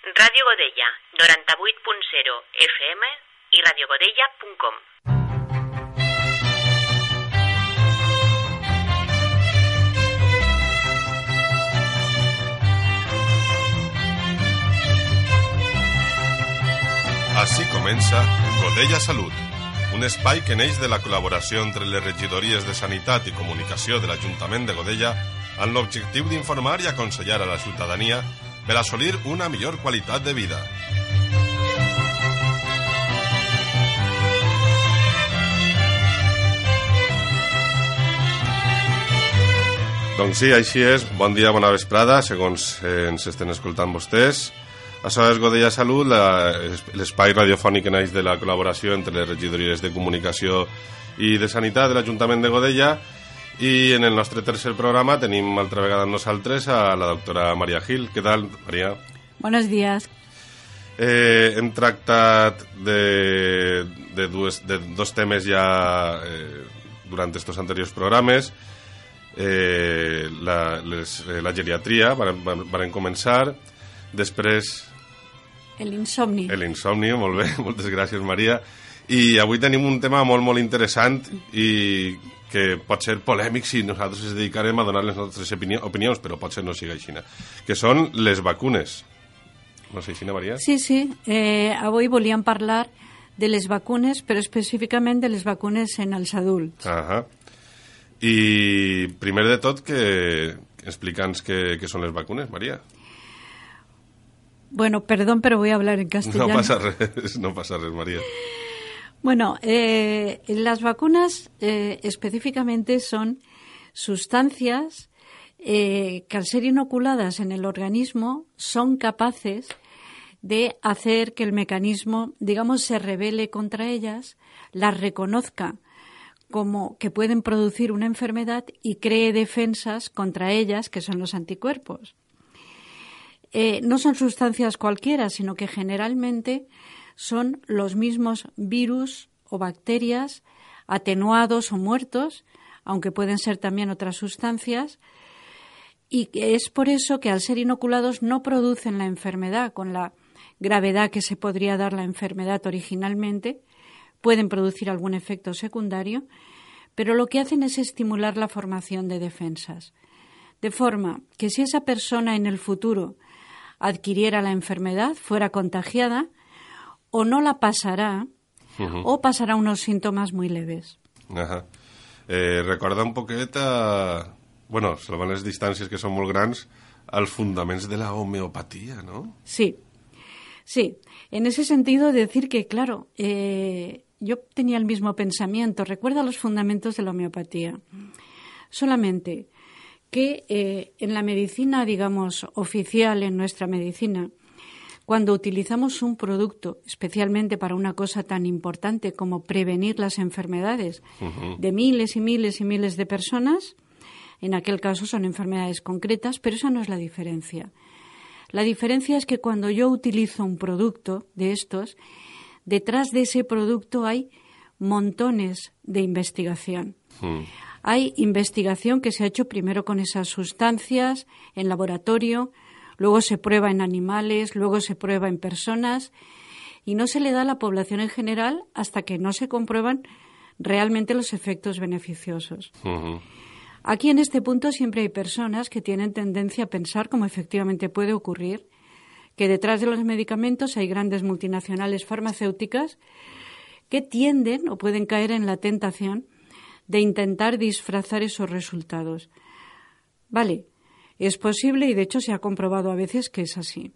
Ràdio Godella, 98.0 FM i radiogodella.com. Així comença Godella Salut, un espai que neix de la col·laboració entre les regidories de Sanitat i Comunicació de l'Ajuntament de Godella amb l'objectiu d'informar i aconsellar a la ciutadania per assolir una millor qualitat de vida. Doncs sí, així és. Bon dia, bona vesprada, segons eh, ens estem escoltant vostès. Això és Godella Salut, l'espai radiofònic que naix de la col·laboració entre les regidories de comunicació i de sanitat de l'Ajuntament de Godella i en el nostre tercer programa tenim altra vegada amb nosaltres a la doctora Maria Gil. Què tal, Maria? Buenos días. Eh, hem tractat de, de, dues, de dos temes ja eh, durant estos anteriors programes. Eh, la, les, eh, la geriatria, varen, varen començar. Després El insomnio. l'insomni, molt bé, moltes gràcies Maria. I avui tenim un tema molt, molt interessant i que pot ser polèmic si nosaltres ens dedicarem a donar les nostres opini opinions, però potser no sigui així, que són les vacunes. No sé, així, Maria? Sí, sí. Eh, avui volíem parlar de les vacunes, però específicament de les vacunes en els adults. Ahà. I primer de tot, que explica'ns què, què són les vacunes, Maria. Bueno, perdón, pero voy a hablar en castellano. No passa res, no passa res, Maria. Bueno, eh, las vacunas eh, específicamente son sustancias eh, que al ser inoculadas en el organismo son capaces de hacer que el mecanismo, digamos, se rebele contra ellas, las reconozca como que pueden producir una enfermedad y cree defensas contra ellas, que son los anticuerpos. No son sustancias cualquiera, sino que generalmente son los mismos virus o bacterias atenuados o muertos, aunque pueden ser también otras sustancias, y es por eso que al ser inoculados no producen la enfermedad con la gravedad que se podría dar la enfermedad originalmente, pueden producir algún efecto secundario, pero lo que hacen es estimular la formación de defensas. De forma que si esa persona en el futuro adquiriera la enfermedad, fuera contagiada, o no la pasará, o pasará unos síntomas muy leves. Ahà. Eh, un poquet a... Bueno, salvant les distàncies que són molt grans, als fundaments de la homeopatia, no? Sí, sí. En ese sentido, decir que, claro, eh, yo tenía el mismo pensamiento. Recuerda los fundamentos de la homeopatía. Solamente que eh, en la medicina, digamos, oficial, en nuestra medicina, cuando utilizamos un producto, especialmente para una cosa tan importante como prevenir las enfermedades de miles y miles y miles de personas, en aquel caso son enfermedades concretas, pero esa no es la diferencia. La diferencia es que cuando yo utilizo un producto de estos, detrás de ese producto hay montones de investigación. Hay investigación que se ha hecho primero con esas sustancias en laboratorio, luego se prueba en animales, luego se prueba en personas y no se le da a la población en general hasta que no se comprueban realmente los efectos beneficiosos. Aquí en este punto siempre hay personas que tienen tendencia a pensar, como efectivamente puede ocurrir, que detrás de los medicamentos hay grandes multinacionales farmacéuticas que tienden o pueden caer en la tentación de intentar disfrazar esos resultados. Vale, es posible y de hecho se ha comprobado a veces que es así.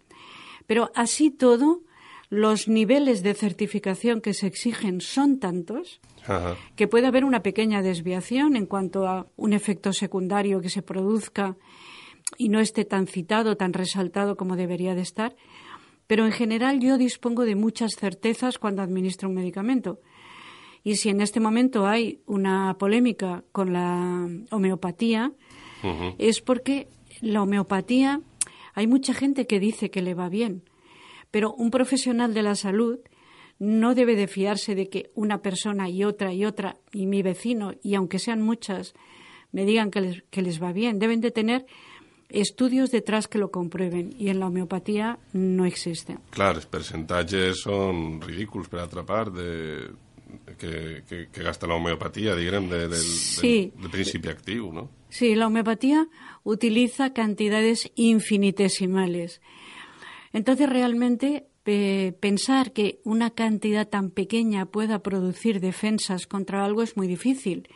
Pero así todo, los niveles de certificación que se exigen son tantos Ajá. que puede haber una pequeña desviación en cuanto a un efecto secundario que se produzca y no esté tan citado, tan resaltado como debería de estar. Pero en general yo dispongo de muchas certezas cuando administro un medicamento. Y si en este momento hay una polémica con la homeopatía, es porque la homeopatía, hay mucha gente que dice que le va bien, pero un profesional de la salud no debe de fiarse de que una persona y otra y otra y mi vecino, y aunque sean muchas, me digan que les, que les va bien. Deben de tener estudios detrás que lo comprueben y en la homeopatía no existen. Claro, los porcentajes son ridículos para atrapar de, que, gasta la homeopatía, digamos, del, principio activo, ¿no? Sí, la homeopatía utiliza cantidades infinitesimales. Entonces, realmente, pensar que una cantidad tan pequeña pueda producir defensas contra algo es muy difícil.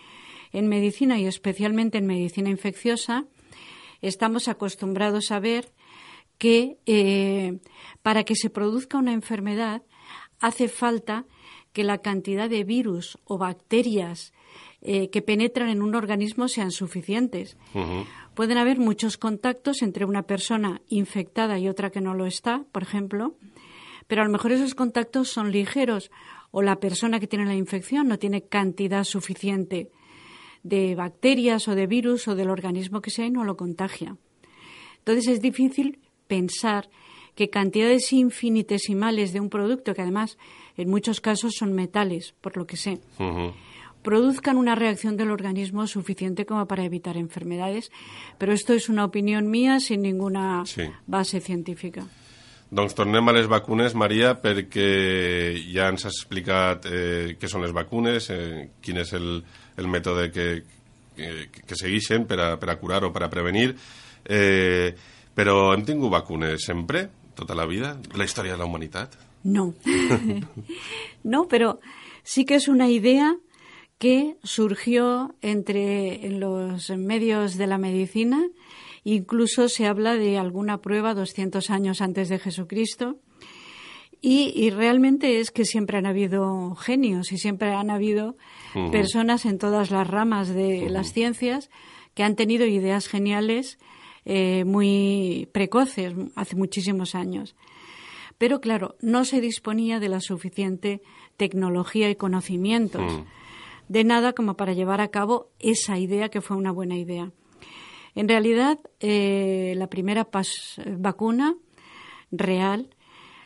En medicina y especialmente en medicina infecciosa, estamos acostumbrados a ver que eh, para que se produzca una enfermedad hace falta que la cantidad de virus o bacterias eh, que penetran en un organismo sean suficientes. Pueden haber muchos contactos entre una persona infectada y otra que no lo está, por ejemplo, pero a lo mejor esos contactos son ligeros o la persona que tiene la infección no tiene cantidad suficiente de bacterias o de virus o del organismo que sea y no lo contagia. Entonces es difícil pensar que cantidades infinitesimales de un producto, que además en muchos casos son metales, por lo que sé, produzcan una reacción del organismo suficiente como para evitar enfermedades. Pero esto es una opinión mía sin ninguna base científica. Doncs tornem a les vacunes, Maria, perquè ja ens has explicat eh, què són les vacunes, eh, quin és el, el mètode que, que, que segueixen per a, per a curar o per a prevenir. Eh, però hem tingut vacunes sempre, tota la vida, la història de la humanitat? No. no, pero sí que es una idea que surgió entre los medios de la medicina. Incluso se habla de alguna prueba 200 años antes de Jesucristo. Y, realmente es que siempre han habido genios y siempre han habido personas en todas las ramas de las ciencias que han tenido ideas geniales eh, muy precoces hace muchísimos años. Pero claro, no se disponía de la suficiente tecnología y conocimientos, de nada como para llevar a cabo esa idea que fue una buena idea. En realidad, eh, la primera vacuna real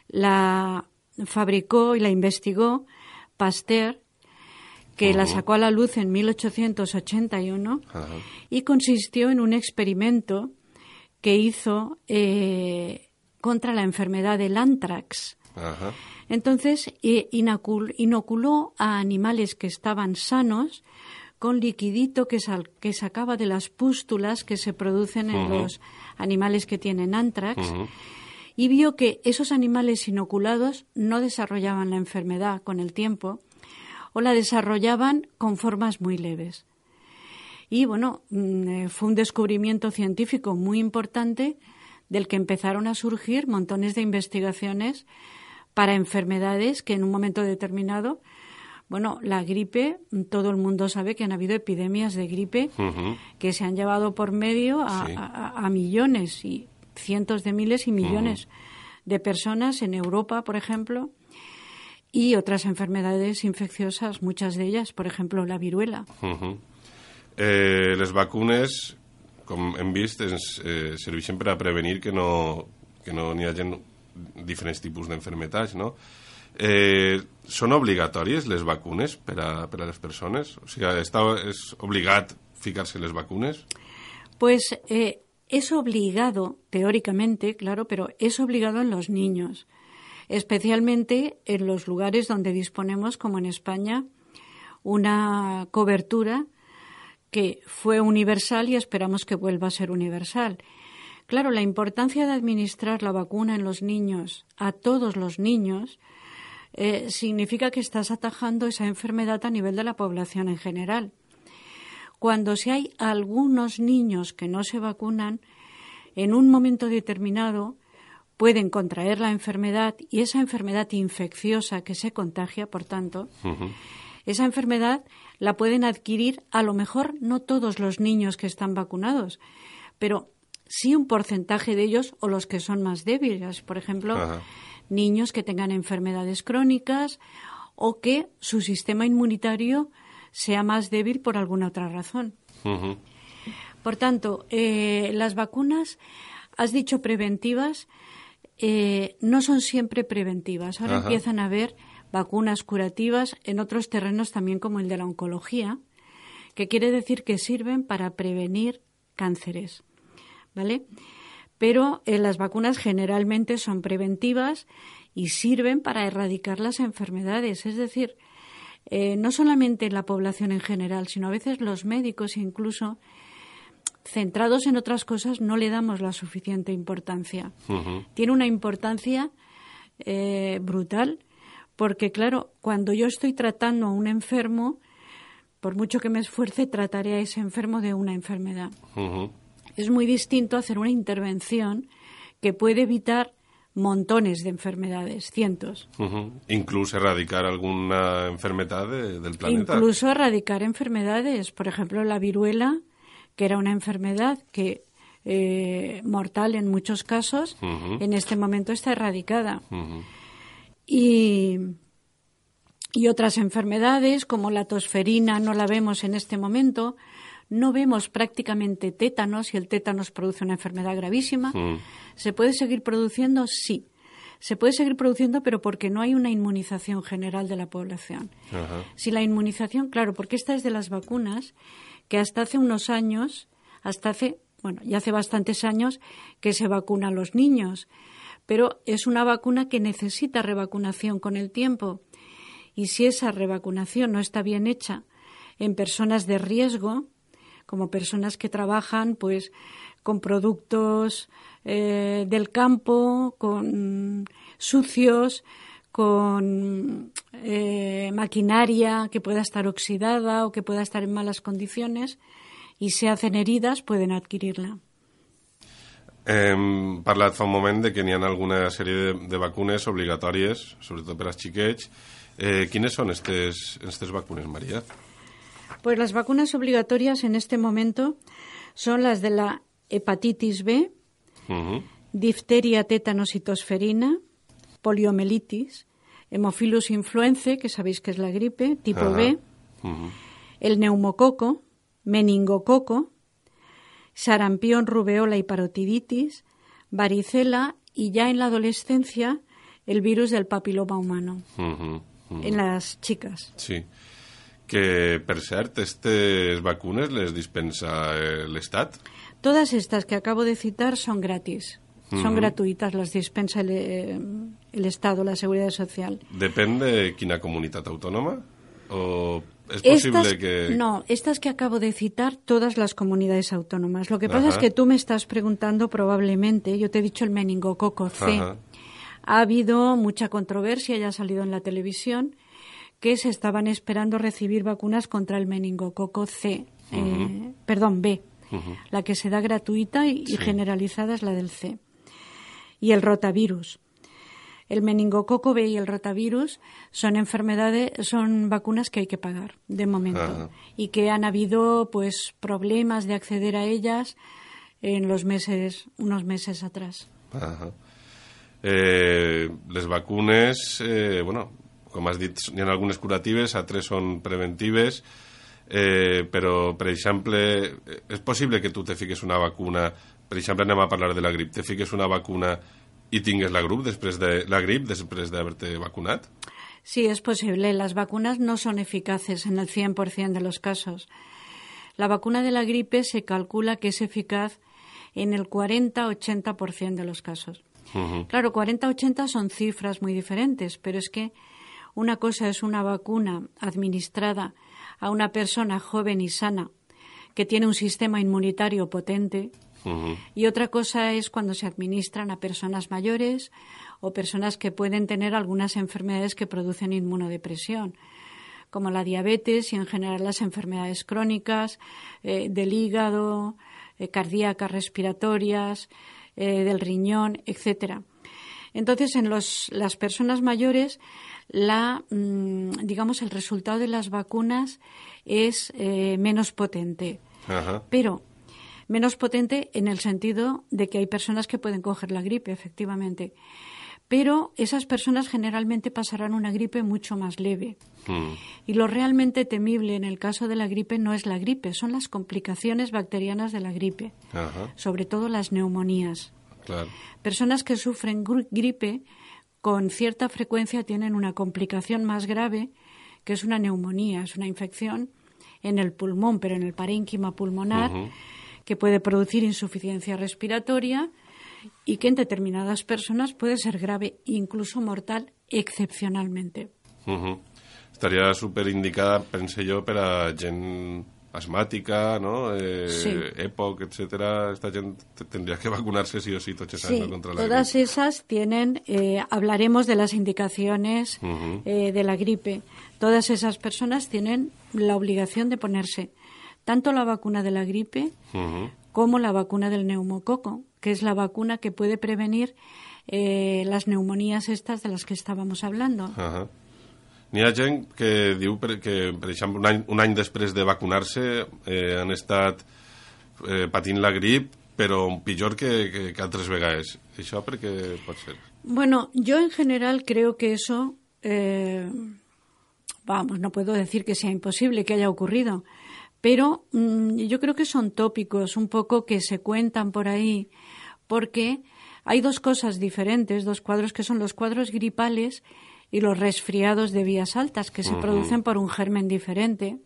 la fabricó y la investigó Pasteur, que la sacó a la luz en 1881 y consistió en un experimento que hizo eh, contra la enfermedad del antrax. Entonces, eh, inoculó a animales que estaban sanos con liquidito que, que sacaba de las pústulas que se producen en los animales que tienen antrax y vio que esos animales inoculados no desarrollaban la enfermedad con el tiempo o la desarrollaban con formas muy leves. Y bueno, mm, eh, fue un descubrimiento científico muy importante del que empezaron a surgir montones de investigaciones para enfermedades que en un momento determinado bueno, la gripe, todo el mundo sabe que han habido epidemias de gripe que se han llevado por medio a, millones y cientos de miles y millones de personas en Europa, por ejemplo, y otras enfermedades infecciosas, muchas de ellas, por ejemplo, la viruela. eh, les vacunes, com hem vist, ens eh, serveixen per a prevenir que no, que no n'hi hagi diferents tipus d'enfermetats, no? Eh, són obligatòries les vacunes per a, per a? O sigui, està, és obligat ficar-se les vacunes? Pues eh, es obligado, teóricamente, claro, pero es obligado en los niños, especialmente en los lugares donde disponemos, como en España, una cobertura que fue universal y esperamos que vuelva a ser universal. Claro, la importancia de administrar la vacuna en los niños, a todos los niños, eh, significa que estás atajando esa enfermedad a nivel de la población en general. Cuando si hay algunos niños que no se vacunan, en un momento determinado pueden contraer la enfermedad y esa enfermedad infecciosa que se contagia, por tanto, esa enfermedad la pueden adquirir a lo mejor no todos los niños que están vacunados, pero sí un porcentaje de ellos o los que son más débiles. Por ejemplo, niños que tengan enfermedades crónicas o que su sistema inmunitario sea más débil por alguna otra razón. Por tanto, eh, las vacunas, has dicho preventivas, eh, no son siempre preventivas. Ahora empiezan a haber vacunas curativas en otros terrenos también como el de la oncología, que quiere decir que sirven para prevenir cánceres ¿vale? Pero eh, las vacunas generalmente son preventivas y sirven para erradicar las enfermedades. Es decir, eh, no solamente la población en general, sino a veces los médicos incluso centrados en otras cosas no le damos la suficiente importancia. Tiene una importancia eh, brutal porque, claro, cuando yo estoy tratando a un enfermo, por mucho que me esfuerce, trataré a ese enfermo de una enfermedad. Es muy distinto hacer una intervención que puede evitar montones de enfermedades, cientos. Incluso erradicar alguna enfermedad del planeta. Incluso erradicar enfermedades, por ejemplo, la viruela que era una enfermedad que eh, mortal en muchos casos, en este momento está erradicada. y, y otras enfermedades como la tosferina no la vemos en este momento. No vemos prácticamente tétanos y el tétanos produce una enfermedad gravísima. ¿Se puede seguir produciendo? Sí. Se puede seguir produciendo, pero porque no hay una inmunización general de la población. Si la inmunización, claro, porque esta es de las vacunas que hasta hace unos años, hasta hace, bueno, ya hace bastantes años que se vacuna a los niños, pero es una vacuna que necesita revacunación con el tiempo. Y si esa revacunación no está bien hecha en personas de riesgo, como personas que trabajan pues con productos eh, del campo, con sucios, con eh, maquinaria que pueda estar oxidada o que pueda estar en malas condiciones y se hacen heridas, pueden adquirirla. Hem parlat fa un moment de que n'hi alguna sèrie de, de vacunes obligatòries, sobretot per als xiquets. Eh, ¿Quiénes son estes, estes vacunes, María? Pues las vacunas obligatorias en este momento son las de la hepatitis B, uh -huh. difteria, tétanos y tosferina, poliomielitis, Hemophilus influenzae, que sabéis que es la gripe, tipo B, el neumococo, meningococo, sarampión, rubeola y parotiditis, varicela y ya en la adolescencia el virus del papiloma humano en las chicas. Sí. Que, per cert, estas vacunas les dispensa el Estado? Todas estas que acabo de citar son gratis. Son gratuitas, las dispensa el, eh, el, Estado, la Seguridad Social. ¿Depende de quina comunidad autónoma? ¿O es posible estas, que...? No, estas que acabo de citar, todas las comunidades autónomas. Lo que pasa Ajá. es que tú me estás preguntando probablemente, yo te he dicho el meningococo C. Ajá. Ha habido mucha controversia, ya ha salido en la televisión, que se estaban esperando recibir vacunas contra el meningococo C, uh -huh. eh, perdón, B. Uh -huh. La que se da gratuita y, sí. y generalizada es la del C y el rotavirus. El meningococo B y el rotavirus son enfermedades, son vacunas que hay que pagar de momento Ajá. y que han habido pues problemas de acceder a ellas en los meses, unos meses atrás. Ajá. Eh, les vacunes, eh, bueno, com has dit, hi ha algunes curatives, altres són preventives, eh, però, per exemple, és possible que tu te fiques una vacuna per exemple, anem a parlar de la grip, te fiques una vacuna i tingues la, grup després de, la grip després d'haver-te vacunat? Sí, es posible. Las vacunas no son eficaces en el 100% de los casos. La vacuna de la gripe se calcula que es eficaz en el 40-80% de los casos. Uh -huh. Claro, 40-80 son cifras muy diferentes, pero es que una cosa es una vacuna administrada a una persona joven y sana que tiene un sistema inmunitario potente Uh -huh. Y otra cosa es cuando se administran a personas mayores o personas que pueden tener algunas enfermedades que producen inmunodepresión, como la diabetes y en general las enfermedades crónicas eh, del hígado, eh, cardíacas, respiratorias, eh, del riñón, etcétera. Entonces, en los, las personas mayores, la, mmm, digamos, el resultado de las vacunas es eh, menos potente. Pero menos potente en el sentido de que hay personas que pueden coger la gripe, efectivamente. Pero esas personas generalmente pasarán una gripe mucho más leve. Mm. Y lo realmente temible en el caso de la gripe no es la gripe, son las complicaciones bacterianas de la gripe, Ajá. sobre todo las neumonías. Claro. Personas que sufren gripe con cierta frecuencia tienen una complicación más grave, que es una neumonía, es una infección en el pulmón, pero en el parénquima pulmonar. Uh -huh que puede producir insuficiencia respiratoria y que en determinadas personas puede ser grave, incluso mortal, excepcionalmente. Estaría súper indicada, pensé yo, para gente asmática, ¿no? Eh, EPOC, etcétera, esta gente tendría que vacunarse sí o sí sí, contra la todas esas tienen, eh, hablaremos de las indicaciones eh, de la gripe. Todas esas personas tienen la obligación de ponerse tanto la vacuna de la gripe como la vacuna del neumococo, que es la vacuna que puede prevenir eh, las neumonías estas de las que estábamos hablando. N'hi ha gent que diu que, un any, un de vacunar-se eh, han estat eh, la grip, però pitjor que, que, que altres vegades. ¿Això ser? Bueno, yo en general creo que eso, eh, vamos, no puedo decir que sea imposible que haya ocurrido, pero mmm, yo creo que son tópicos un poco que se cuentan por ahí, porque hay dos cosas diferentes, dos cuadros que son los cuadros gripales y los resfriados de vías altas, que se producen por un germen diferente,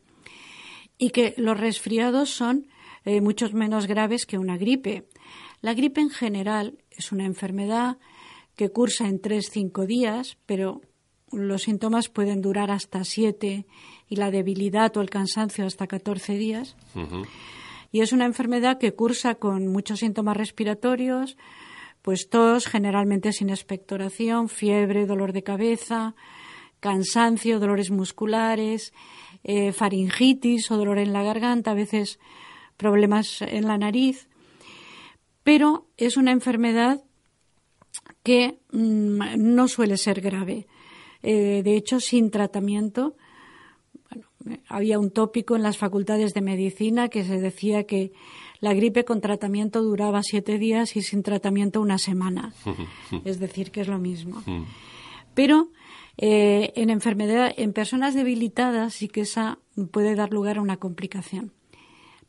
y que los resfriados son eh, muchos menos graves que una gripe. La gripe en general es una enfermedad que cursa en 3-5 días, pero los síntomas pueden durar hasta 7 y la debilidad o el cansancio hasta 14 días. Y es una enfermedad que cursa con muchos síntomas respiratorios, pues generalmente sin expectoración, fiebre, dolor de cabeza, cansancio, dolores musculares, eh, faringitis o dolor en la garganta, a veces problemas en la nariz. Pero es una enfermedad que mm, no suele ser grave. Eh, de hecho, sin tratamiento, había un tópico en las facultades de medicina que se decía que la gripe con tratamiento duraba siete días y sin tratamiento una semana. es decir, que es lo mismo. Pero eh, en enfermedad, en personas debilitadas sí que esa puede dar lugar a una complicación.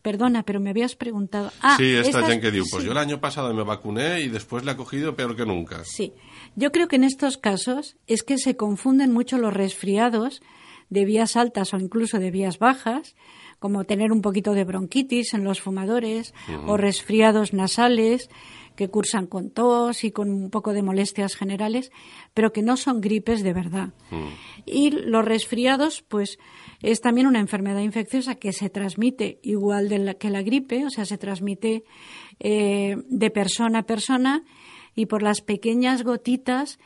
Perdona, pero me habías preguntado. Ah, sí, esta que digo, pues yo el año pasado me vacuné y después le ha cogido peor que nunca. Sí, yo creo que en estos casos es que se confunden mucho los resfriados de vías altas o incluso de vías bajas como tener un poquito de bronquitis en los fumadores o resfriados nasales que cursan con tos y con un poco de molestias generales, pero que no son gripes de verdad. Y los resfriados, pues, es también una enfermedad infecciosa que se transmite igual que la gripe, o sea, se transmite eh, de persona a persona y por las pequeñas gotitas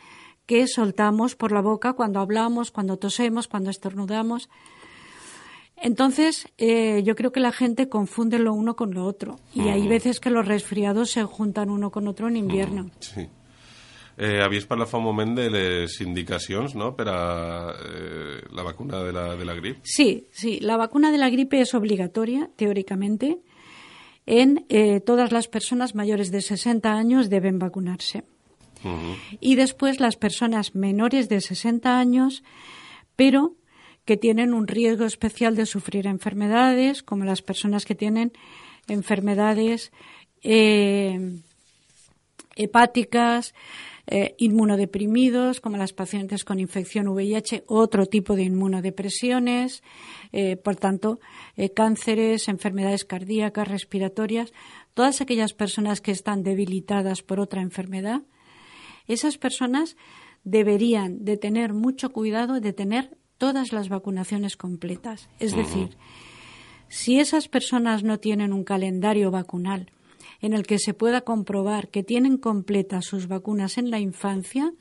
que soltamos por la boca cuando hablamos, cuando tosemos, cuando estornudamos. Entonces, eh, yo creo que la gente confunde lo uno con lo otro. Y hay veces que los resfriados se juntan uno con otro en invierno. Sí. Eh, havies parlat fa un moment de les indicacions no? per a eh, la vacuna de la, de la gripe. Sí, sí. La vacuna de la gripe es obligatoria, teóricamente. En eh, todas las personas mayores de 60 años deben vacunarse. Uh -huh. Y después las personas menores de 60 años, pero que tienen un riesgo especial de sufrir enfermedades, como las personas que tienen enfermedades eh, hepáticas, eh, inmunodeprimidos, como las pacientes con infección VIH, otro tipo de inmunodepresiones, eh, por tanto, cánceres, enfermedades cardíacas, respiratorias, todas aquellas personas que están debilitadas por otra enfermedad, esas personas deberían de tener mucho cuidado de tener todas las vacunaciones completas. Es decir, si esas personas no tienen un calendario vacunal en el que se pueda comprobar que tienen completas sus vacunas en la infancia,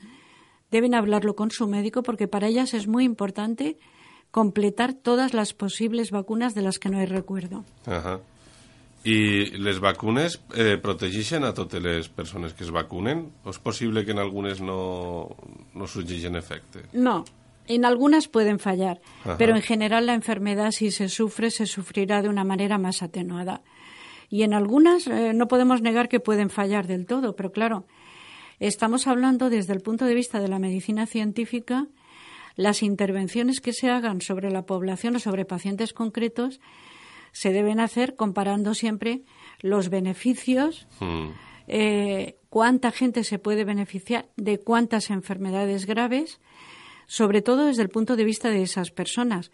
deben hablarlo con su médico porque para ellas es muy importante completar todas las posibles vacunas de las que no hay recuerdo. ¿Y les vacunes eh, a todas las personas que se vacunen? ¿O es posible que en algunas no, no surgeixen efecte? No, en algunas pueden fallar, pero en general la enfermedad si se sufre se sufrirá de una manera más atenuada. Y en algunas eh, no podemos negar que pueden fallar del todo, pero claro, estamos hablando desde el punto de vista de la medicina científica, las intervenciones que se hagan sobre la población o sobre pacientes concretos se deben hacer comparando siempre los beneficios, hmm. eh, cuánta gente se puede beneficiar de cuántas enfermedades graves, sobre todo desde el punto de vista de esas personas.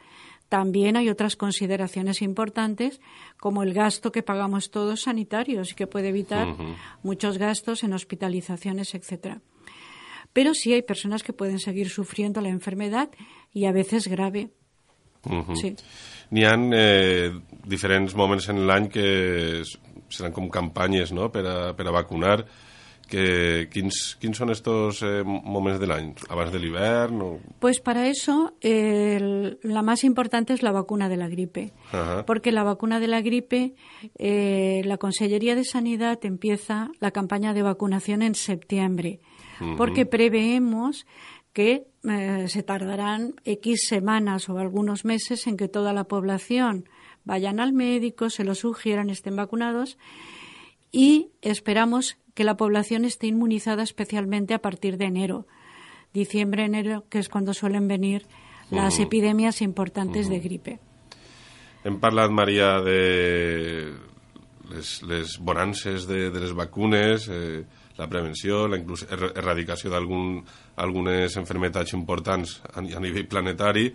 también hay otras consideraciones importantes, como el gasto que pagamos todos sanitarios y que puede evitar muchos gastos en hospitalizaciones, etcétera. Pero sí hay personas que pueden seguir sufriendo la enfermedad y a veces grave. sí. N'hi ha eh, diferents moments en l'any que seran com campanyes no? per, a, per a vacunar que, ¿quiénes, ¿quiénes son estos eh, momentos del año? ¿Abans del invierno? Pues para eso la más importante es la vacuna de la gripe. Porque la vacuna de la gripe, eh, la Consellería de Sanidad empieza la campaña de vacunación en septiembre. Uh -huh. Porque preveemos que eh, se tardarán X semanas o algunos meses en que toda la población vayan al médico, se lo sugieran, estén vacunados y esperamos que la población esté inmunizada especialmente a partir de enero, diciembre, enero, que es cuando suelen venir las uh -huh. epidemias importantes uh -huh. de gripe. Hem parlat, Maria, de les, les bonances de, de les vacunes, eh, la prevenció, la er erradicació d'algunes enfermetats importants a, a nivell planetari,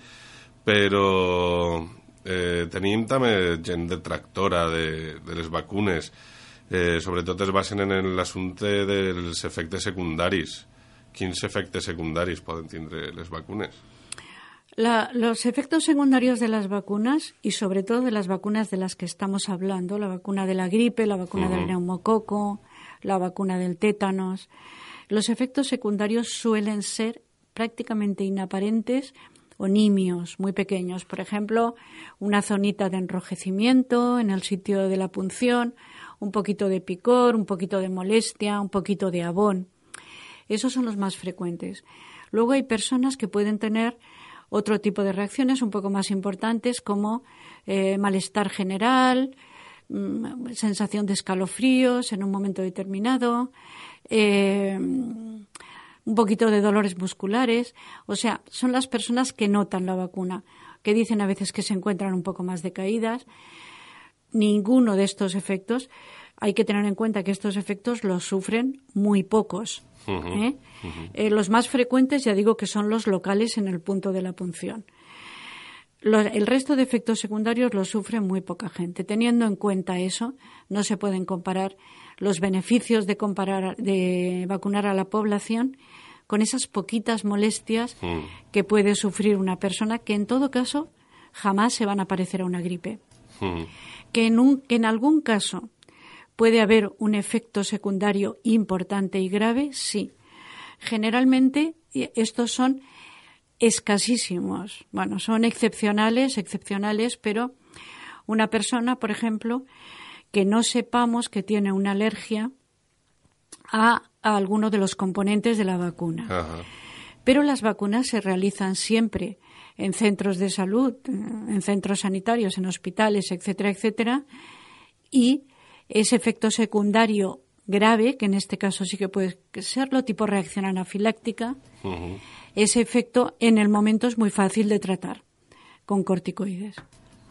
però eh, tenim també gent detractora de, de les vacunes, eh, sobretot es basen en l'assumpte dels efectes secundaris. Quins efectes secundaris poden tindre les vacunes? La, los efectos secundarios de las vacunas y sobre todo de las vacunas de las que estamos hablando, la vacuna de la gripe, la vacuna uh -huh. del neumococo, la vacuna del tétanos, los efectos secundarios suelen ser prácticamente inaparentes o nimios, muy pequeños. Por ejemplo, una zonita de enrojecimiento en el sitio de la punción, un poquito de picor, un poquito de molestia, un poquito de abón. Esos son los más frecuentes. Luego hay personas que pueden tener otro tipo de reacciones un poco más importantes como eh, malestar general, mmm, sensación de escalofríos en un momento determinado, eh, un poquito de dolores musculares. O sea, son las personas que notan la vacuna, que dicen a veces que se encuentran un poco más decaídas ninguno de estos efectos. Hay que tener en cuenta que estos efectos los sufren muy pocos. Uh -huh, ¿eh? Uh -huh. Eh, los más frecuentes, ya digo, que son los locales en el punto de la punción. Los, el resto de efectos secundarios los sufre muy poca gente. Teniendo en cuenta eso, no se pueden comparar los beneficios de, comparar, de vacunar a la población con esas poquitas molestias uh mm. -huh. que puede sufrir una persona que, en todo caso, jamás se van a parecer a una gripe. Que en, un, que en algún caso puede haber un efecto secundario importante y grave, sí. Generalmente estos son escasísimos. Bueno, son excepcionales, excepcionales, pero una persona, por ejemplo, que no sepamos que tiene una alergia a, a alguno de los componentes de la vacuna. Ajá. Pero las vacunas se realizan siempre en centros de salud, en centros sanitarios, en hospitales, etcétera, etcétera, y ese efecto secundario grave, que en este caso sí que puede serlo, tipo reacción anafiláctica, uh -huh. ese efecto en el momento es muy fácil de tratar con corticoides.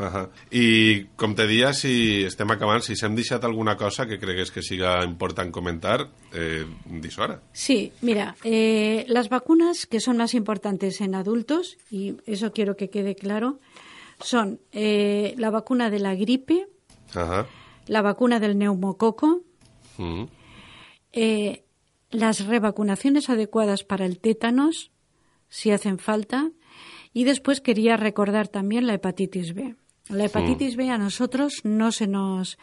-huh. I, com te dia, si estem acabant, si s'hem deixat alguna cosa que cregues que siga important comentar, eh, dis. Sí, mira, eh, las vacunas que son más importantes en adultos, y eso quiero que quede claro, son eh, la vacuna de la gripe, -huh. la vacuna del neumococo, uh -huh. eh, las revacunaciones adecuadas para el tétanos, si hacen falta, y después quería recordar también la hepatitis B. La hepatitis B a nosotros no se nos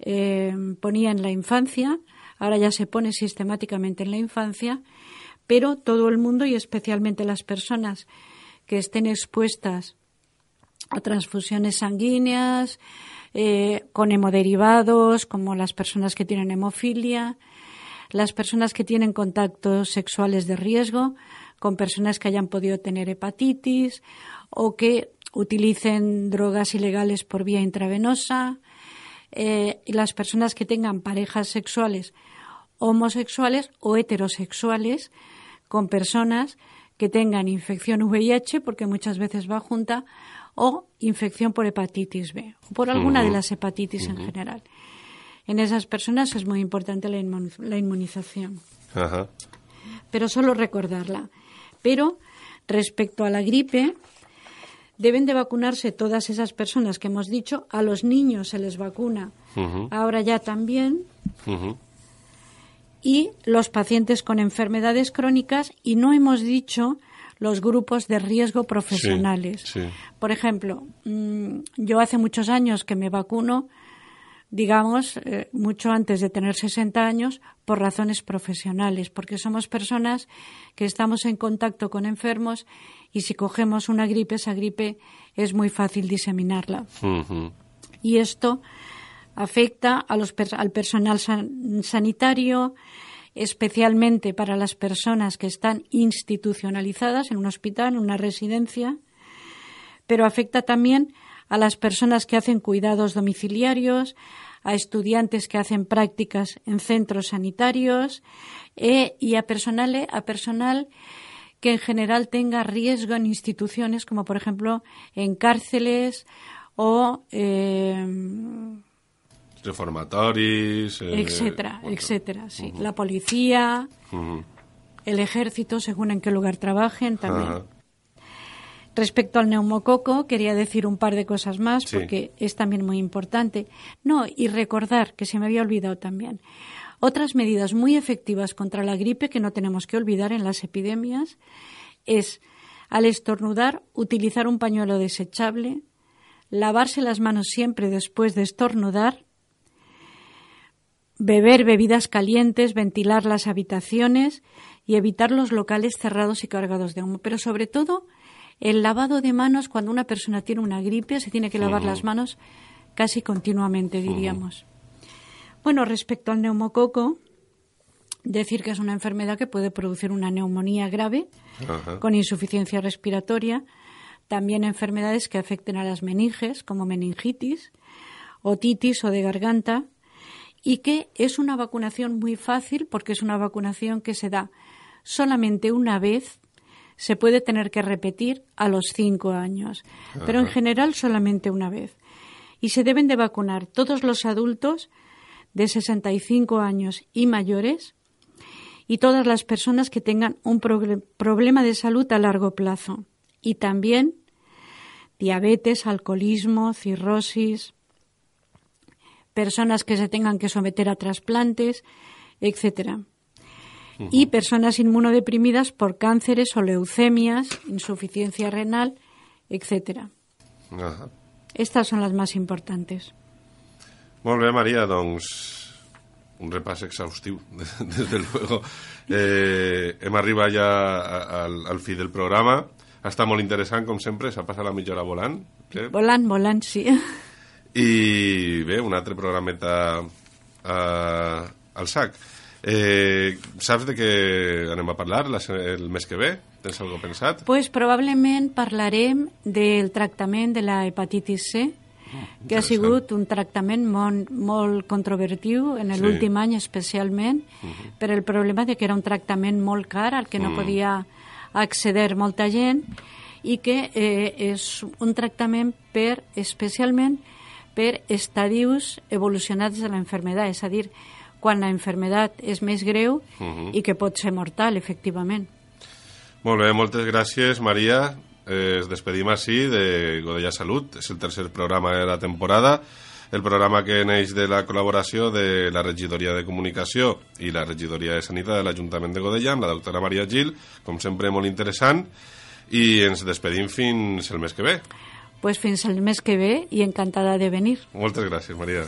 eh, ponía en la infancia, ahora ya se pone sistemáticamente en la infancia, pero todo el mundo y especialmente las personas que estén expuestas a transfusiones sanguíneas, eh, con hemoderivados, como las personas que tienen hemofilia, las personas que tienen contactos sexuales de riesgo, con personas que hayan podido tener hepatitis o que utilicen drogas ilegales por vía intravenosa, eh, las personas que tengan parejas sexuales homosexuales o heterosexuales con personas que tengan infección VIH, porque muchas veces va junta, o infección por hepatitis B, o por alguna uh -huh. de las hepatitis uh -huh. en general. En esas personas es muy importante la, inmun la inmunización. Pero solo recordarla. Pero respecto a la gripe, deben de vacunarse todas esas personas que hemos dicho. A los niños se les vacuna ahora ya también. Y los pacientes con enfermedades crónicas. Y no hemos dicho los grupos de riesgo profesionales. Por ejemplo, mm, yo hace muchos años que me vacuno, digamos, eh, mucho antes de tener 60 años, por razones profesionales, porque somos personas que estamos en contacto con enfermos y si cogemos una gripe, esa gripe es muy fácil diseminarla. Y esto afecta a los, al personal sanitario, especialmente para las personas que están institucionalizadas en un hospital, en una residencia, pero afecta también a las personas que hacen cuidados domiciliarios, a estudiantes que hacen prácticas en centros sanitarios eh, y a personal, a personal que en general tenga riesgo en instituciones como por ejemplo en cárceles o eh, reformatoris, eh, etcétera, etcétera, sí. La policía, el ejército, según en qué lugar trabajen también. Respecto al neumococo, quería decir un par de cosas más porque es también muy importante. No, y recordar, que se me había olvidado también, otras medidas muy efectivas contra la gripe que no tenemos que olvidar en las epidemias es, al estornudar, utilizar un pañuelo desechable, lavarse las manos siempre después de estornudar, beber bebidas calientes, ventilar las habitaciones y evitar los locales cerrados y cargados de humo. Pero sobre todo, el lavado de manos cuando una persona tiene una gripe, se tiene que lavar las manos casi continuamente, diríamos. Bueno, respecto al neumococo, decir que es una enfermedad que puede producir una neumonía grave con insuficiencia respiratoria, también enfermedades que afecten a las meninges, como meningitis, otitis o de garganta, y que es una vacunación muy fácil porque es una vacunación que se da solamente una vez, se puede tener que repetir a los cinco años, pero en general solamente una vez. Y se deben de vacunar todos los adultos de 65 años y mayores y todas las personas que tengan un problema de salud a largo plazo. Y también diabetes, alcoholismo, cirrosis, personas que se tengan que someter a trasplantes, etcétera. Y personas inmunodeprimidas por cánceres o leucemias, insuficiencia renal, etcétera. Estas son las más importantes. Molt bé, Maria, doncs un repàs exhaustiu, des de luego. Eh, hem arribat ja al, al fi del programa. Estat molt interessant, com sempre, s'ha passat la mitja hora volant. Eh? Volant, volant, sí. I bé, un altre programeta eh, al sac. Eh, saps de què anem a parlar la, el mes que ve? Tens alguna pensat? Pues probablement parlarem del tractament de la hepatitis C, que ha sigut un tractament molt, molt controvertiu en l'últim sí. any especialment uh mhm. -huh. per el problema de que era un tractament molt car al que no uh mm. -huh. podia accedir molta gent i que eh, és un tractament per, especialment per estadius evolucionats de la enfermedad, és a dir, quan la enfermedad és més greu uh mhm. -huh. i que pot ser mortal, efectivament. Molt bé, moltes gràcies, Maria. Eh, es despedim així de Godella Salut, és el tercer programa de la temporada, el programa que neix de la col·laboració de la regidoria de comunicació i la regidoria de sanitat de l'Ajuntament de Godella amb la doctora Maria Gil, com sempre molt interessant, i ens despedim fins el mes que ve. Pues fins el mes que ve i encantada de venir. Moltes gràcies, Maria.